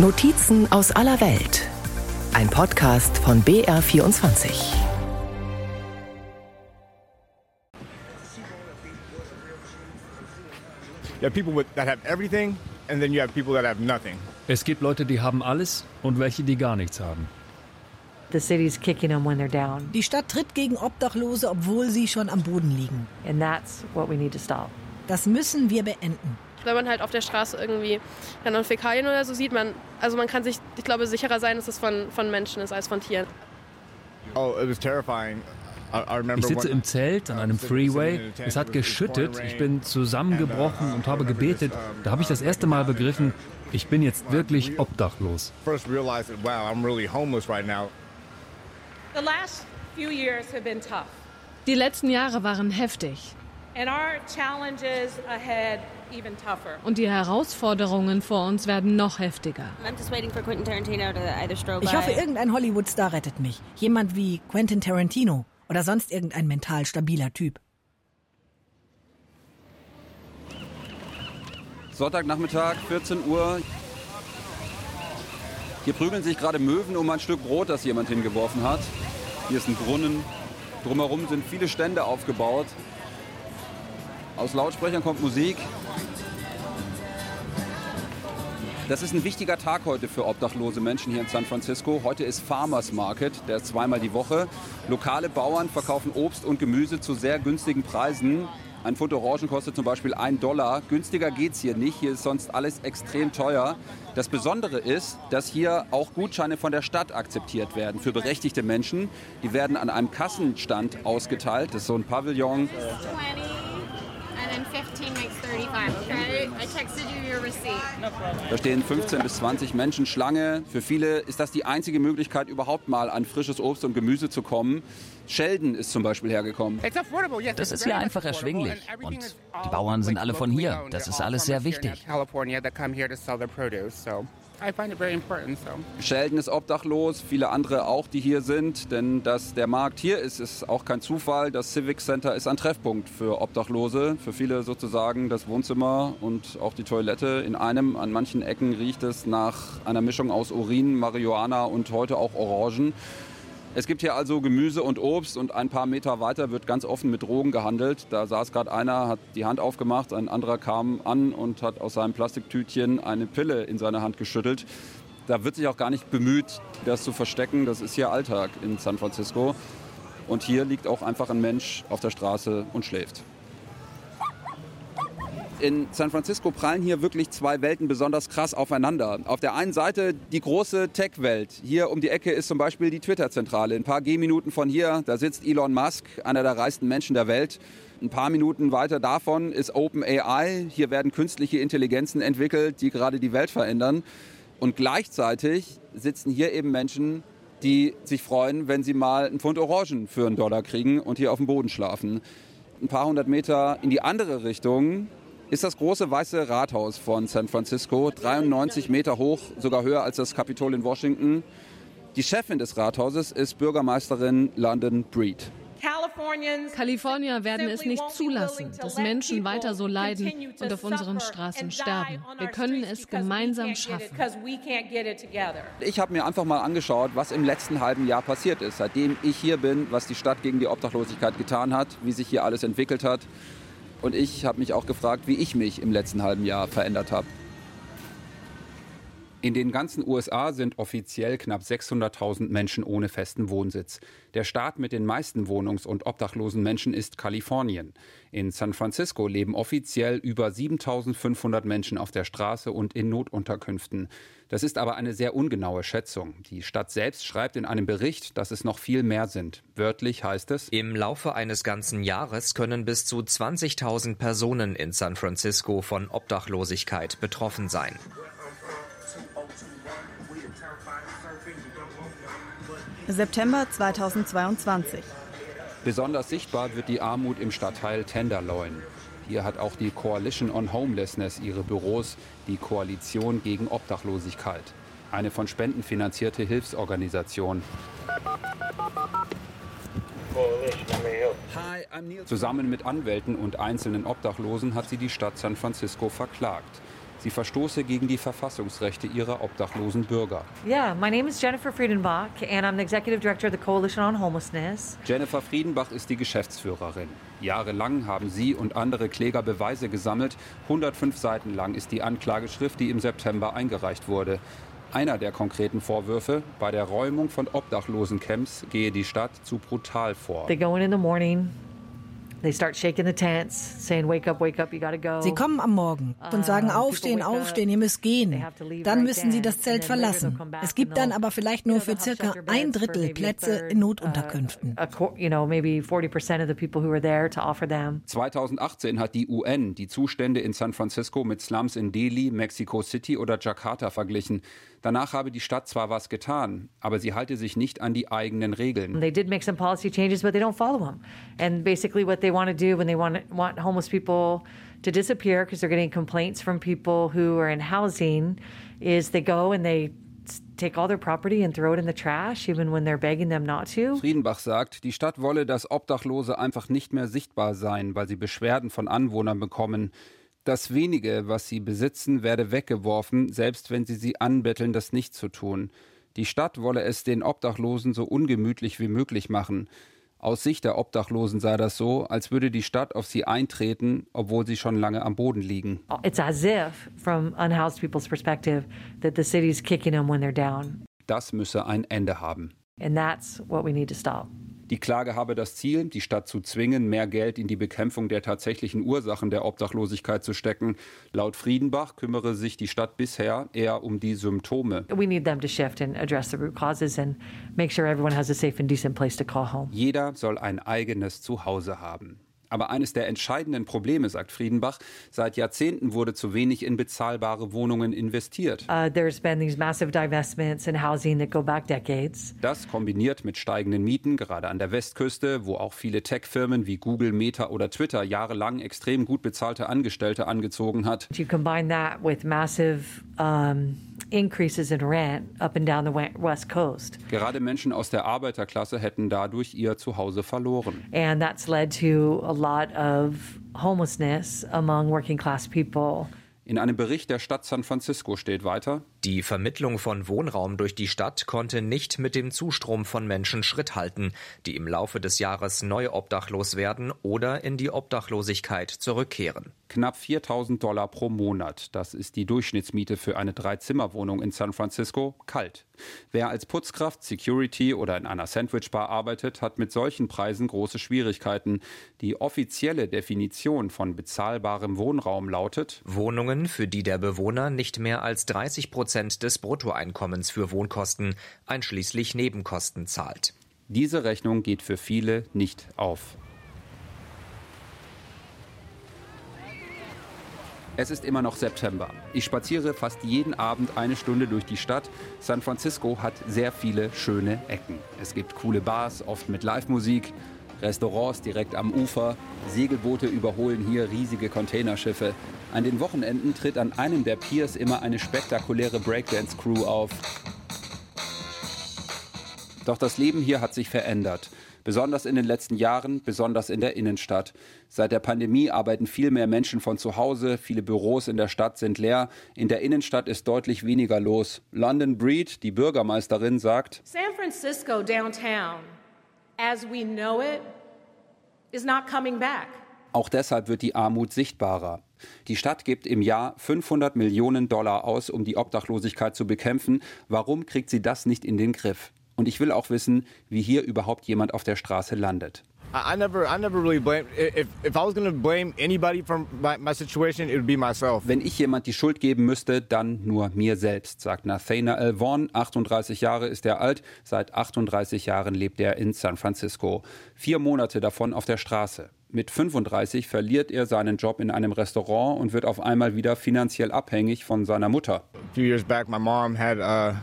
Notizen aus aller Welt. Ein Podcast von BR24. Es gibt Leute, die haben alles und welche, die gar nichts haben. The city's kicking them when they're down. Die Stadt tritt gegen Obdachlose, obwohl sie schon am Boden liegen. And that's what we need to stop. Das müssen wir beenden. Wenn man halt auf der Straße irgendwie dann Fäkalien oder so sieht, man, also man kann sich, ich glaube, sicherer sein, dass es von, von Menschen ist als von Tieren. Oh, it was terrifying. Ich sitze im Zelt an einem Freeway. Es hat geschüttet. Ich bin zusammengebrochen und habe gebetet. Da habe ich das erste Mal begriffen, ich bin jetzt wirklich obdachlos. Die letzten Jahre waren heftig. Und die Herausforderungen vor uns werden noch heftiger. Ich hoffe, irgendein Hollywood-Star rettet mich. Jemand wie Quentin Tarantino oder sonst irgendein mental stabiler Typ. Sonntagnachmittag, 14 Uhr. Hier prügeln sich gerade Möwen um ein Stück Brot, das jemand hingeworfen hat. Hier ist ein Brunnen. Drumherum sind viele Stände aufgebaut. Aus Lautsprechern kommt Musik. Das ist ein wichtiger Tag heute für obdachlose Menschen hier in San Francisco. Heute ist Farmers Market, der ist zweimal die Woche. Lokale Bauern verkaufen Obst und Gemüse zu sehr günstigen Preisen. Ein Pfund Orangen kostet zum Beispiel 1 Dollar. Günstiger geht es hier nicht. Hier ist sonst alles extrem teuer. Das Besondere ist, dass hier auch Gutscheine von der Stadt akzeptiert werden für berechtigte Menschen. Die werden an einem Kassenstand ausgeteilt. Das ist so ein Pavillon. 15 makes 35, Da stehen 15 bis 20 Menschen Schlange. Für viele ist das die einzige Möglichkeit, überhaupt mal an frisches Obst und Gemüse zu kommen. Sheldon ist zum Beispiel hergekommen. Das ist hier einfach erschwinglich. Und die Bauern sind alle von hier. Das ist alles sehr wichtig. Sheldon ist obdachlos, viele andere auch, die hier sind, denn dass der Markt hier ist, ist auch kein Zufall. Das Civic Center ist ein Treffpunkt für Obdachlose, für viele sozusagen das Wohnzimmer und auch die Toilette in einem. An manchen Ecken riecht es nach einer Mischung aus Urin, Marihuana und heute auch Orangen. Es gibt hier also Gemüse und Obst und ein paar Meter weiter wird ganz offen mit Drogen gehandelt. Da saß gerade einer, hat die Hand aufgemacht, ein anderer kam an und hat aus seinem Plastiktütchen eine Pille in seine Hand geschüttelt. Da wird sich auch gar nicht bemüht, das zu verstecken. Das ist hier Alltag in San Francisco. Und hier liegt auch einfach ein Mensch auf der Straße und schläft in San Francisco prallen hier wirklich zwei Welten besonders krass aufeinander. Auf der einen Seite die große Tech-Welt. Hier um die Ecke ist zum Beispiel die Twitter-Zentrale. Ein paar Gehminuten von hier, da sitzt Elon Musk, einer der reichsten Menschen der Welt. Ein paar Minuten weiter davon ist OpenAI. Hier werden künstliche Intelligenzen entwickelt, die gerade die Welt verändern. Und gleichzeitig sitzen hier eben Menschen, die sich freuen, wenn sie mal einen Pfund Orangen für einen Dollar kriegen und hier auf dem Boden schlafen. Ein paar hundert Meter in die andere Richtung ist das große weiße Rathaus von San Francisco, 93 Meter hoch, sogar höher als das Kapitol in Washington. Die Chefin des Rathauses ist Bürgermeisterin London Breed. Kalifornier werden es nicht zulassen, dass Menschen weiter so leiden und auf unseren Straßen sterben. Wir können es gemeinsam schaffen. Ich habe mir einfach mal angeschaut, was im letzten halben Jahr passiert ist, seitdem ich hier bin, was die Stadt gegen die Obdachlosigkeit getan hat, wie sich hier alles entwickelt hat. Und ich habe mich auch gefragt, wie ich mich im letzten halben Jahr verändert habe. In den ganzen USA sind offiziell knapp 600.000 Menschen ohne festen Wohnsitz. Der Staat mit den meisten wohnungs- und obdachlosen Menschen ist Kalifornien. In San Francisco leben offiziell über 7.500 Menschen auf der Straße und in Notunterkünften. Das ist aber eine sehr ungenaue Schätzung. Die Stadt selbst schreibt in einem Bericht, dass es noch viel mehr sind. Wörtlich heißt es, im Laufe eines ganzen Jahres können bis zu 20.000 Personen in San Francisco von Obdachlosigkeit betroffen sein. September 2022. Besonders sichtbar wird die Armut im Stadtteil Tenderloin. Hier hat auch die Coalition on Homelessness ihre Büros, die Koalition gegen Obdachlosigkeit. Eine von Spenden finanzierte Hilfsorganisation. Zusammen mit Anwälten und einzelnen Obdachlosen hat sie die Stadt San Francisco verklagt. Sie verstoße gegen die Verfassungsrechte ihrer obdachlosen Bürger. Yeah, my name is Jennifer Friedenbach and I'm the executive director of the Coalition on Homelessness. Jennifer Friedenbach ist die Geschäftsführerin. Jahrelang haben sie und andere Kläger Beweise gesammelt. 105 Seiten lang ist die Anklageschrift, die im September eingereicht wurde. Einer der konkreten Vorwürfe, bei der Räumung von Obdachlosencamps gehe die Stadt zu brutal vor. They go in in the morning, Sie kommen am Morgen und sagen, aufstehen, aufstehen, ihr müsst gehen. Dann müssen sie das Zelt verlassen. Es gibt dann aber vielleicht nur für circa ein Drittel Plätze in Notunterkünften. 2018 hat die UN die Zustände in San Francisco mit Slums in Delhi, Mexico City oder Jakarta verglichen. Danach habe die Stadt zwar was getan, aber sie halte sich nicht an die eigenen Regeln. They did make some policy changes, but they don't follow them. And basically what they want to do when they want, want homeless people to disappear because they're getting complaints from people who are in housing is they go and they take all their property and throw it in the trash, even when they're begging them not to. Friedenbach sagt, die Stadt wolle, dass Obdachlose einfach nicht mehr sichtbar seien, weil sie Beschwerden von Anwohnern bekommen. Das wenige, was sie besitzen, werde weggeworfen, selbst wenn sie sie anbetteln, das nicht zu tun. Die Stadt wolle es den Obdachlosen so ungemütlich wie möglich machen. Aus Sicht der Obdachlosen sei das so, als würde die Stadt auf sie eintreten, obwohl sie schon lange am Boden liegen. It's as if, from unhoused people's perspective, that the city's kicking them when they're down. Das müsse ein Ende haben. And that's what we need to stop. Die Klage habe das Ziel, die Stadt zu zwingen, mehr Geld in die Bekämpfung der tatsächlichen Ursachen der Obdachlosigkeit zu stecken. Laut Friedenbach kümmere sich die Stadt bisher eher um die Symptome. We need them to shift and address the root causes and make sure everyone has a safe and decent place to call home. Jeder soll ein eigenes Zuhause haben. Aber eines der entscheidenden Probleme, sagt Friedenbach, seit Jahrzehnten wurde zu wenig in bezahlbare Wohnungen investiert. Uh, in. Das kombiniert mit steigenden Mieten, gerade an der Westküste, wo auch viele Tech-Firmen wie Google, Meta oder Twitter jahrelang extrem gut bezahlte Angestellte angezogen hat. You combine that with massive um, increases in rent up and down the west coast. Gerade Menschen aus der Arbeiterklasse hätten dadurch ihr Zuhause verloren. And that's led to a lot of homelessness among working class people. In einem Bericht der Stadt San Francisco steht weiter, die Vermittlung von Wohnraum durch die Stadt konnte nicht mit dem Zustrom von Menschen Schritt halten, die im Laufe des Jahres neu obdachlos werden oder in die Obdachlosigkeit zurückkehren. Knapp 4000 Dollar pro Monat, das ist die Durchschnittsmiete für eine Dreizimmerwohnung in San Francisco, kalt. Wer als Putzkraft, Security oder in einer Sandwichbar arbeitet, hat mit solchen Preisen große Schwierigkeiten. Die offizielle Definition von bezahlbarem Wohnraum lautet Wohnungen, für die der Bewohner nicht mehr als 30 Prozent des Bruttoeinkommens für Wohnkosten einschließlich Nebenkosten zahlt. Diese Rechnung geht für viele nicht auf. Es ist immer noch September. Ich spaziere fast jeden Abend eine Stunde durch die Stadt. San Francisco hat sehr viele schöne Ecken. Es gibt coole Bars, oft mit Live-Musik, Restaurants direkt am Ufer, Segelboote überholen hier riesige Containerschiffe. An den Wochenenden tritt an einem der Piers immer eine spektakuläre Breakdance-Crew auf. Doch das Leben hier hat sich verändert. Besonders in den letzten Jahren, besonders in der Innenstadt. Seit der Pandemie arbeiten viel mehr Menschen von zu Hause, viele Büros in der Stadt sind leer, in der Innenstadt ist deutlich weniger los. London Breed, die Bürgermeisterin, sagt, San Francisco downtown, as we know it, is not coming back. Auch deshalb wird die Armut sichtbarer. Die Stadt gibt im Jahr 500 Millionen Dollar aus, um die Obdachlosigkeit zu bekämpfen. Warum kriegt sie das nicht in den Griff? Und ich will auch wissen, wie hier überhaupt jemand auf der Straße landet. I never, I never really blame. If, if I was going to blame anybody from my, my situation, it would be myself. Wenn ich jemand die Schuld geben müsste, dann nur mir selbst, sagt Nathanael Vaughn. 38 Jahre ist er alt. Seit 38 Jahren lebt er in San Francisco. Vier Monate davon auf der Straße. Mit 35 verliert er seinen Job in einem Restaurant und wird auf einmal wieder finanziell abhängig von seiner Mutter. A few years back, my mom had uh,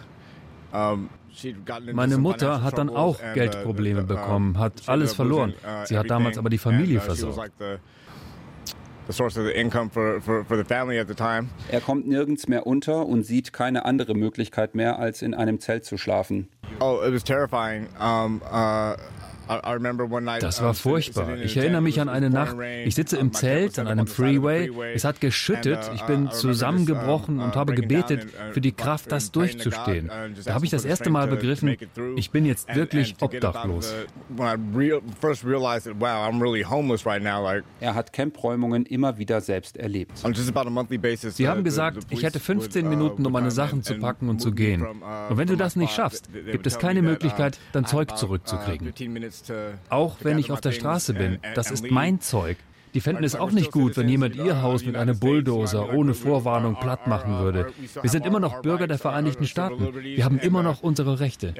um, meine Mutter hat dann auch uh, Geldprobleme bekommen, hat alles verloren. uh, Sie hat damals aber die Familie versorgt. Er kommt nirgends mehr unter und sieht keine andere Möglichkeit mehr, als in einem Zelt zu schlafen. Oh, it was terrifying. Um, uh, Das war furchtbar. Ich erinnere mich an eine Nacht. Ich sitze im Zelt an einem Freeway. Es hat geschüttet. Ich bin zusammengebrochen und habe gebetet für die Kraft, das durchzustehen. Da habe ich das erste Mal begriffen, ich bin jetzt wirklich obdachlos. Er hat Campräumungen immer wieder selbst erlebt. Sie haben gesagt, ich hätte 15 Minuten, um meine Sachen zu packen und zu gehen. Und wenn du das nicht schaffst, gibt es keine Möglichkeit, dein Zeug zurückzukriegen. Auch wenn ich auf der Straße bin, das ist mein Zeug. Die fänden es auch nicht gut, wenn jemand ihr Haus mit einem Bulldozer ohne Vorwarnung platt machen würde. Wir sind immer noch Bürger der Vereinigten Staaten. Wir haben immer noch unsere Rechte.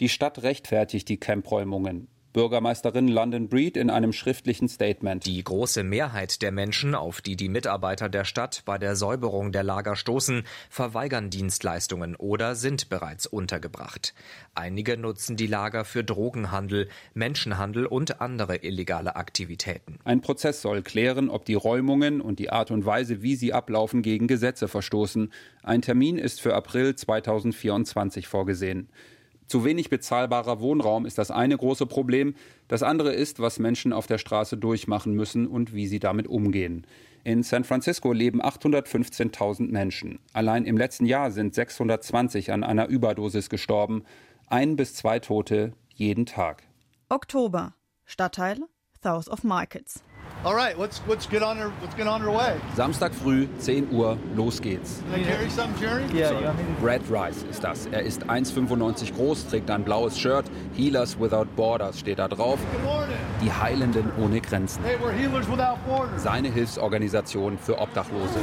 Die Stadt rechtfertigt die Campräumungen. Bürgermeisterin London Breed in einem schriftlichen Statement. Die große Mehrheit der Menschen, auf die die Mitarbeiter der Stadt bei der Säuberung der Lager stoßen, verweigern Dienstleistungen oder sind bereits untergebracht. Einige nutzen die Lager für Drogenhandel, Menschenhandel und andere illegale Aktivitäten. Ein Prozess soll klären, ob die Räumungen und die Art und Weise, wie sie ablaufen, gegen Gesetze verstoßen. Ein Termin ist für April 2024 vorgesehen. Zu wenig bezahlbarer Wohnraum ist das eine große Problem. Das andere ist, was Menschen auf der Straße durchmachen müssen und wie sie damit umgehen. In San Francisco leben 815.000 Menschen. Allein im letzten Jahr sind 620 an einer Überdosis gestorben. Ein bis zwei Tote jeden Tag. Oktober. Stadtteil South of Markets. All right, let's, let's get on our, let's get on our way. Samstag früh, 10 Uhr, los geht's. Brad Rice ist das. Er ist 1,95 groß, trägt ein blaues Shirt. Healers Without Borders steht da drauf. Die Heilenden ohne Grenzen. Hey, we're Healers Without Borders. Seine Hilfsorganisation für Obdachlose.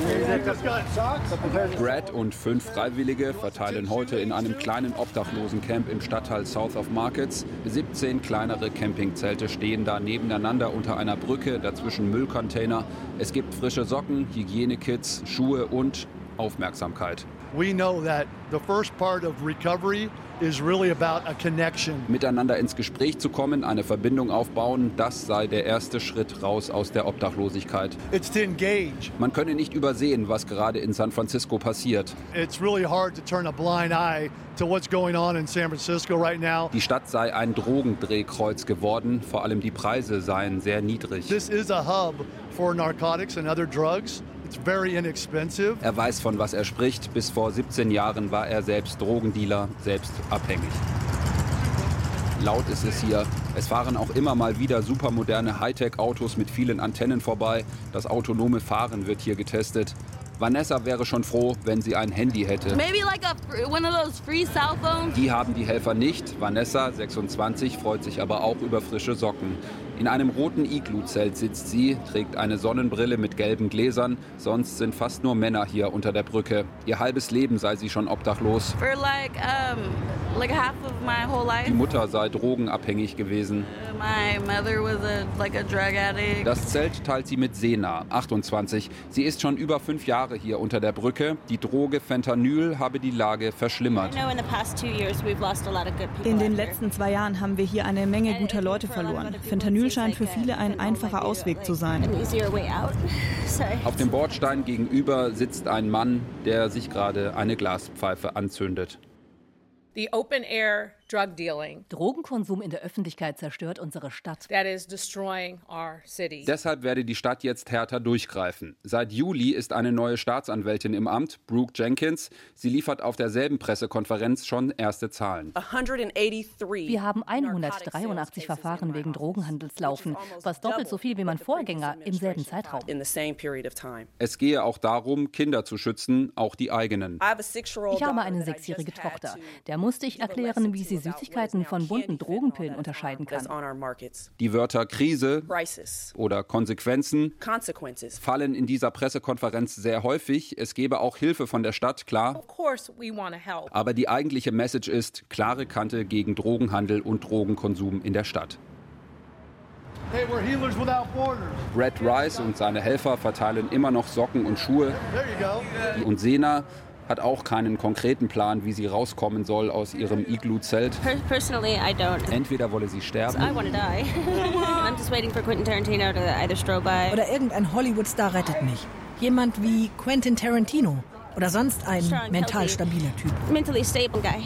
Brad und fünf Freiwillige verteilen heute in einem kleinen Obdachlosencamp im Stadtteil South of Markets. 17 kleinere Campingzelte stehen da nebeneinander unter einer Brücke, dazwischen Müllcontainer. Es gibt frische Socken, Hygienekits, Schuhe und Aufmerksamkeit. We know that the first part of recovery is really about a connection. Miteinander ins Gespräch zu kommen, eine Verbindung aufbauen, das sei der erste Schritt raus aus der Obdachlosigkeit. It's to engage. Man könne nicht übersehen, was gerade in San Francisco passiert. It's really hard to turn a blind eye to what's going on in San Francisco right now. Die Stadt sei ein Drogendrehkreuz geworden, vor allem die Preise seien sehr niedrig. This is a hub for narcotics and other drugs. It's very inexpensive. Er weiß, von was er spricht. Bis vor 17 Jahren war er selbst Drogendealer, selbst abhängig. Laut ist es hier. Es fahren auch immer mal wieder supermoderne Hightech-Autos mit vielen Antennen vorbei. Das autonome Fahren wird hier getestet. Vanessa wäre schon froh, wenn sie ein Handy hätte. Maybe like a, one of those free cell phones. Die haben die Helfer nicht. Vanessa, 26, freut sich aber auch über frische Socken. In einem roten Iglu-Zelt sitzt sie, trägt eine Sonnenbrille mit gelben Gläsern. Sonst sind fast nur Männer hier unter der Brücke. Ihr halbes Leben sei sie schon obdachlos. Like, um, like. Die Mutter sei drogenabhängig gewesen. My mother was a, like a drug addict. Das Zelt teilt sie mit Sena, 28. Sie ist schon über fünf Jahre hier unter der Brücke. Die Droge Fentanyl habe die Lage verschlimmert. In den letzten zwei Jahren haben wir hier eine Menge guter Leute verloren. Fentanyl scheint für viele ein einfacher Ausweg zu sein. Auf dem Bordstein gegenüber sitzt ein Mann, der sich gerade eine Glaspfeife anzündet. The open air drug dealing Drogenkonsum in der Öffentlichkeit zerstört unsere Stadt. that is destroying our cities. Deshalb werde die Stadt jetzt härter durchgreifen. Seit Juli ist eine neue Staatsanwältin im Amt, Brooke Jenkins. Sie liefert auf derselben Pressekonferenz schon erste Zahlen. Wir haben 183 Verfahren wegen Drogenhandels laufen, was doppelt so viel wie mein Vorgänger im selben Zeitraum. Es gehe auch darum, Kinder zu schützen, auch die eigenen. Ich habe eine sechsjährige Tochter. Der musste ich erklären, wie sie Süßigkeiten von bunten Drogenpillen unterscheiden kann. Die Wörter Krise oder Konsequenzen fallen in dieser Pressekonferenz sehr häufig. Es gebe auch Hilfe von der Stadt, klar. Of course, we want to help. Aber die eigentliche Message ist klare Kante gegen Drogenhandel und Drogenkonsum in der Stadt. Hey, we're Healers Without Borders. Brad Rice und seine Helfer verteilen immer noch Socken und Schuhe. Und Sena hat auch keinen konkreten Plan, wie sie rauskommen soll aus ihrem Iglu-Zelt. Per- Personally, I don't. Entweder wolle sie sterben want to die. I'm just waiting for Quentin Tarantino to either strobe by. Oder irgendein Hollywood-Star rettet mich. Jemand wie Quentin Tarantino. Oder sonst ein mental stabiler Typ. Mentally stable guy.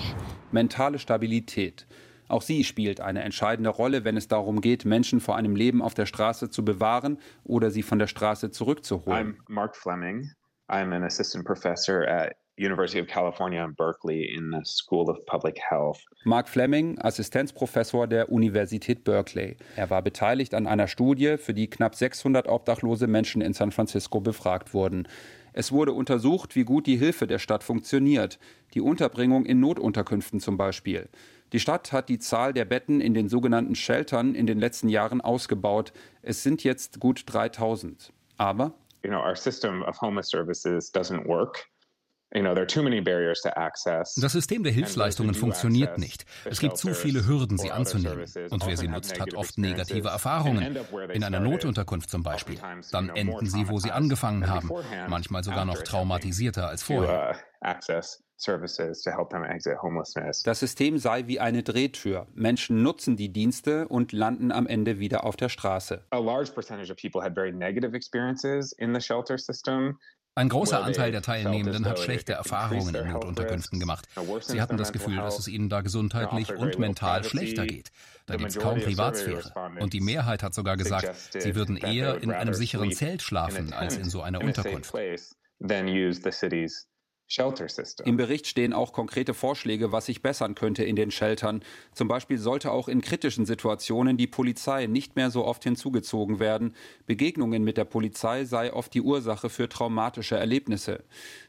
mentale Stabilität. Auch sie spielt eine entscheidende Rolle, wenn es darum geht, Menschen vor einem Leben auf der Straße zu bewahren oder sie von der Straße zurückzuholen. I'm Mark Fleming. I'm an assistant professor at University of California in Berkeley in the School of Public Health. Mark Fleming, Assistenzprofessor der Universität Berkeley. Er war beteiligt an einer Studie, für die knapp 600 obdachlose Menschen in San Francisco befragt wurden. Es wurde untersucht, wie gut die Hilfe der Stadt funktioniert, die Unterbringung in Notunterkünften zum Beispiel. Die Stadt hat die Zahl der Betten in den sogenannten Sheltern in den letzten Jahren ausgebaut. Es sind jetzt gut 3000. Aber you know, our system of homeless services doesn't work. Das System der Hilfsleistungen funktioniert nicht. Es gibt zu viele Hürden, sie anzunehmen. Und wer sie nutzt, hat oft negative Erfahrungen. In einer Notunterkunft zum Beispiel. Dann enden sie, wo sie angefangen haben. Manchmal sogar noch traumatisierter als vorher. Uh, das System sei wie eine Drehtür. Menschen nutzen die Dienste und landen am Ende wieder auf der Straße. Ein großer Anteil der Teilnehmenden hat schlechte Erfahrungen in Notunterkünften gemacht. Sie hatten das Gefühl, dass es ihnen da gesundheitlich und mental schlechter geht. Da gibt es kaum Privatsphäre. Und die Mehrheit hat sogar gesagt, sie würden eher in einem sicheren Zelt schlafen als in so einer Unterkunft. Im Bericht stehen auch konkrete Vorschläge, was sich bessern könnte in den Sheltern. Zum Beispiel sollte auch in kritischen Situationen die Polizei nicht mehr so oft hinzugezogen werden. Begegnungen mit der Polizei sei oft die Ursache für traumatische Erlebnisse.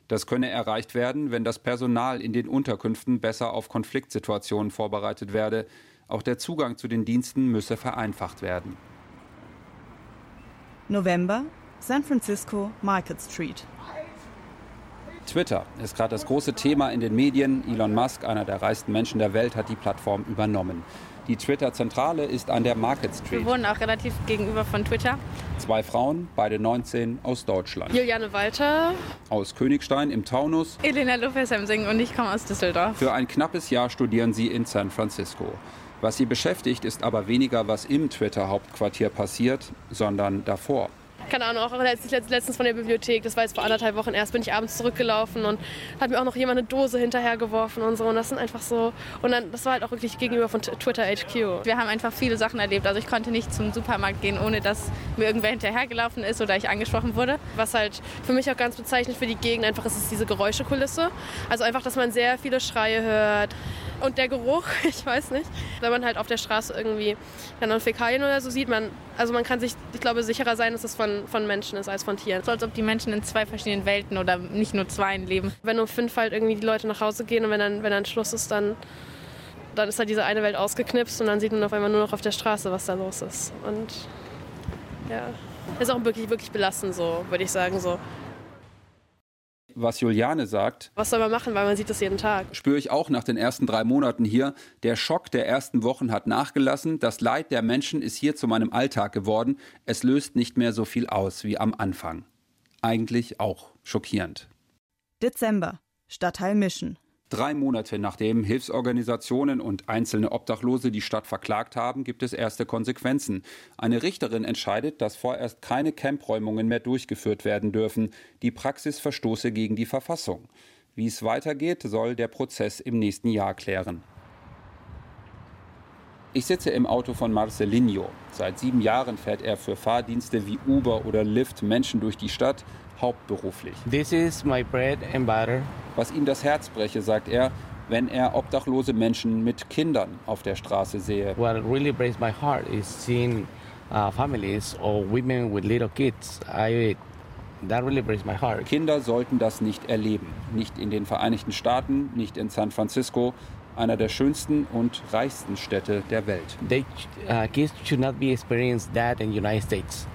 Das könne erreicht werden, wenn das Personal in den Unterkünften besser auf Konfliktsituationen vorbereitet werde. Auch der Zugang zu den Diensten müsse vereinfacht werden. November, San Francisco, Market Street. Twitter ist gerade das große Thema in den Medien. Elon Musk, einer der reichsten Menschen der Welt, hat die Plattform übernommen. Die Twitter-Zentrale ist an der Market Street. Wir wohnen auch relativ gegenüber von Twitter. Zwei Frauen, beide 19, aus Deutschland. Juliane Walter. Aus Königstein im Taunus. Elena Lopez-Hemsing und ich komme aus Düsseldorf. Für ein knappes Jahr studieren sie in San Francisco. Was sie beschäftigt, ist aber weniger, was im Twitter-Hauptquartier passiert, sondern davor keine Ahnung, auch letztens von der Bibliothek, das war jetzt vor anderthalb Wochen erst, bin ich abends zurückgelaufen und hat mir auch noch jemand eine Dose hinterhergeworfen und so. Und das sind einfach so. Und dann, das war halt auch wirklich gegenüber von Twitter HQ. Wir haben einfach viele Sachen erlebt. Also ich konnte nicht zum Supermarkt gehen, ohne dass mir irgendwer hinterhergelaufen ist oder ich angesprochen wurde. Was halt für mich auch ganz bezeichnend für die Gegend einfach ist, ist diese Geräuschekulisse. Also einfach, dass man sehr viele Schreie hört. Und der Geruch, ich weiß nicht. Wenn man halt auf der Straße irgendwie dann Fäkalien oder so sieht, man, also man kann sich, ich glaube, sicherer sein, dass es von, von Menschen ist als von Tieren. So als ob die Menschen in zwei verschiedenen Welten oder nicht nur zwei leben. Wenn um fünf halt irgendwie die Leute nach Hause gehen und wenn dann, wenn dann Schluss ist, dann, dann ist halt diese eine Welt ausgeknipst und dann sieht man auf einmal nur noch auf der Straße, was da los ist. Und ja, ist auch wirklich, wirklich belastend so, würde ich sagen. So was Juliane sagt. Was soll man machen, weil man sieht das jeden Tag. Spüre ich auch nach den ersten drei Monaten hier. Der Schock der ersten Wochen hat nachgelassen. Das Leid der Menschen ist hier zu meinem Alltag geworden. Es löst nicht mehr so viel aus wie am Anfang. Eigentlich auch schockierend. Dezember. Stadtteil Mission. Drei Monate nachdem Hilfsorganisationen und einzelne Obdachlose die Stadt verklagt haben, gibt es erste Konsequenzen. Eine Richterin entscheidet, dass vorerst keine Campräumungen mehr durchgeführt werden dürfen. Die Praxis verstoße gegen die Verfassung. Wie es weitergeht, soll der Prozess im nächsten Jahr klären. Ich sitze im Auto von Marcelinho. Seit sieben Jahren fährt er für Fahrdienste wie Uber oder Lyft Menschen durch die Stadt, hauptberuflich. This is my bread and butter. Was ihm das Herz breche, sagt er, wenn er obdachlose Menschen mit Kindern auf der Straße sehe. What really breaks my heart is seeing uh, families or women with little kids. I That really breaks my heart. Kinder sollten das nicht erleben. Nicht in den Vereinigten Staaten, nicht in San Francisco, einer der schönsten und reichsten Städte der Welt. They, uh, kids should not be experiencing that in United States.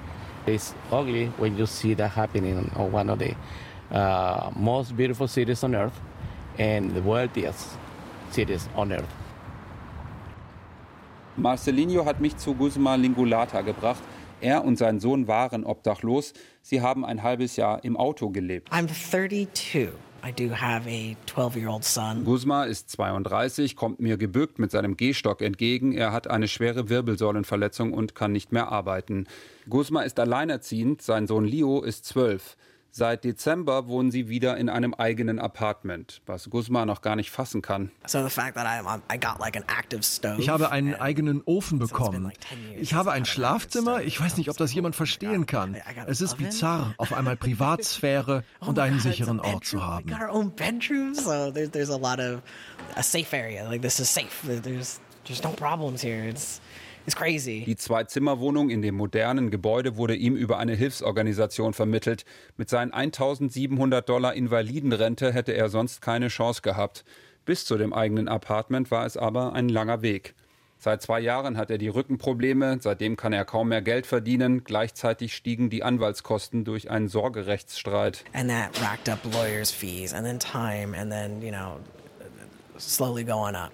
It's ugly when you see that happening on one of the uh, most beautiful cities on earth and the wealthiest cities on earth. Marcelinho hat mich zu Guzma Lingulata gebracht. Er und sein Sohn waren obdachlos. Sie haben ein halbes Jahr im Auto gelebt. I'm 32. I do have a 12-year-old son. Guzma ist 32, kommt mir gebückt mit seinem Gehstock entgegen. Er hat eine schwere Wirbelsäulenverletzung und kann nicht mehr arbeiten. Guzma ist alleinerziehend, sein Sohn Leo ist zwölf. Seit Dezember wohnen sie wieder in einem eigenen Apartment, was Guzma noch gar nicht fassen kann. Ich habe einen eigenen Ofen bekommen. Ich habe ein Schlafzimmer. Ich weiß nicht, ob das jemand verstehen kann. Es ist bizarr, auf einmal Privatsphäre oh und einen sicheren Ort zu haben. It's die Zwei-Zimmer-Wohnung in dem modernen Gebäude wurde ihm über eine Hilfsorganisation vermittelt. Mit seinen 1700 Dollar Invalidenrente hätte er sonst keine Chance gehabt. Bis zu dem eigenen Apartment war es aber ein langer Weg. Seit zwei Jahren hat er die Rückenprobleme, seitdem kann er kaum mehr Geld verdienen. Gleichzeitig stiegen die Anwaltskosten durch einen Sorgerechtsstreit. And that racked up lawyers' fees and then time and then, you know,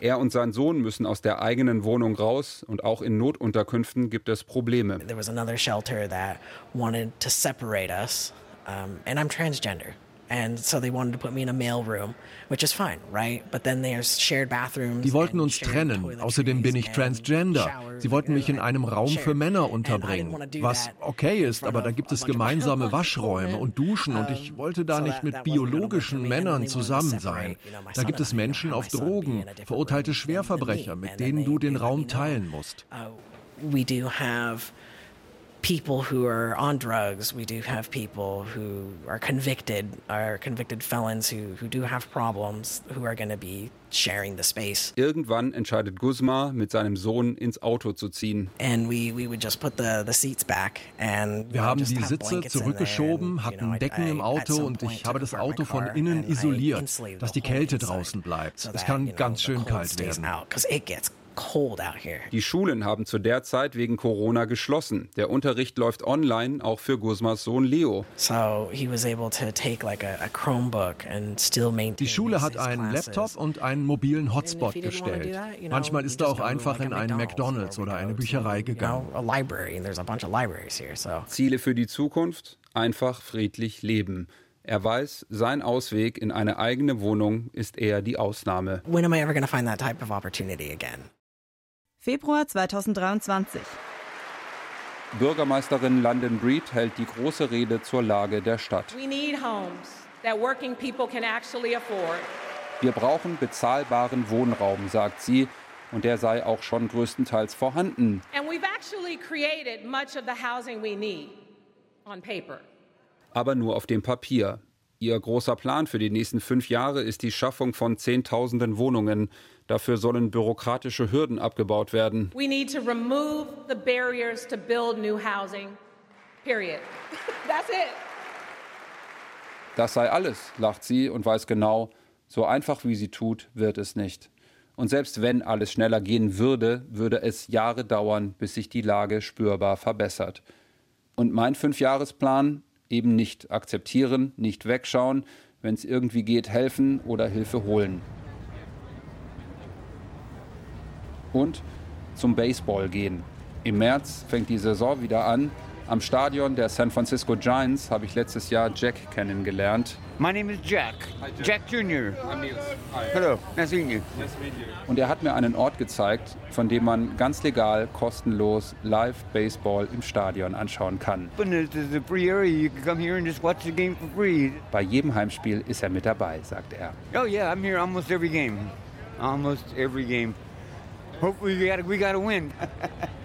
er und sein Sohn müssen aus der eigenen Wohnung raus und auch in Notunterkünften gibt es Probleme. There was another shelter that wanted to separate us, um, and I'm transgender. And so they wanted to put me in a male room, which is fine, right? But then there's shared bathrooms. Die wollten uns trennen. Außerdem bin ich transgender. Sie wollten mich in einem Raum für Männer unterbringen, was okay ist, aber da gibt es gemeinsame Waschräume und Duschen und ich wollte da nicht mit biologischen Männern zusammen sein. Da gibt es Menschen auf Drogen, verurteilte Schwerverbrecher, mit denen du den Raum teilen musst. Uh, we do have people who are on drugs. We do have people who are convicted, are convicted felons who, who do have problems, who are going to be sharing the space. Irgendwann entscheidet Guzma, mit seinem Sohn ins Auto zu ziehen. And we, we would just put the, the seats back and Wir haben die Sitze zurückgeschoben, hatten Decken im Auto und ich habe das Auto von innen isoliert, dass die Kälte draußen bleibt. Es kann ganz schön kalt werden. Die Schulen haben zu der Zeit wegen Corona geschlossen. Der Unterricht läuft online, auch für Guzmas Sohn Leo. Die Schule hat einen Laptop und einen mobilen Hotspot gestellt. Manchmal ist er auch einfach in einen McDonald's oder eine Bücherei gegangen. Ziele für die Zukunft? Einfach friedlich leben. Er weiß, sein Ausweg in eine eigene Wohnung ist eher die Ausnahme. When am I ever going to find that type of opportunity again? Februar 2023. Bürgermeisterin London Breed hält die große Rede zur Lage der Stadt. Wir brauchen bezahlbaren Wohnraum, sagt sie, und der sei auch schon größtenteils vorhanden. Aber nur auf dem Papier. Ihr großer Plan für die nächsten fünf Jahre ist die Schaffung von Zehntausenden Wohnungen. Dafür sollen bürokratische Hürden abgebaut werden. We need to remove the barriers to build new housing. Period. That's it. Das sei alles, lacht sie und weiß genau, so einfach wie sie tut, wird es nicht. Und selbst wenn alles schneller gehen würde, würde es Jahre dauern, bis sich die Lage spürbar verbessert. Und mein Fünfjahresplan eben nicht akzeptieren, nicht wegschauen, wenn es irgendwie geht, helfen oder Hilfe holen. Und zum Baseball gehen. Im März fängt die Saison wieder an am Stadion der San Francisco Giants habe ich letztes Jahr Jack kennengelernt. My name is Jack. Jack Jr. Hello, nice meeting you. Und er hat mir einen Ort gezeigt, von dem man ganz legal, kostenlos Live-Baseball im Stadion anschauen kann. Bei jedem Heimspiel ist er mit dabei, sagt er. Oh yeah, I'm here almost every game. Almost every game. Hopefully we gotta, we gotta win.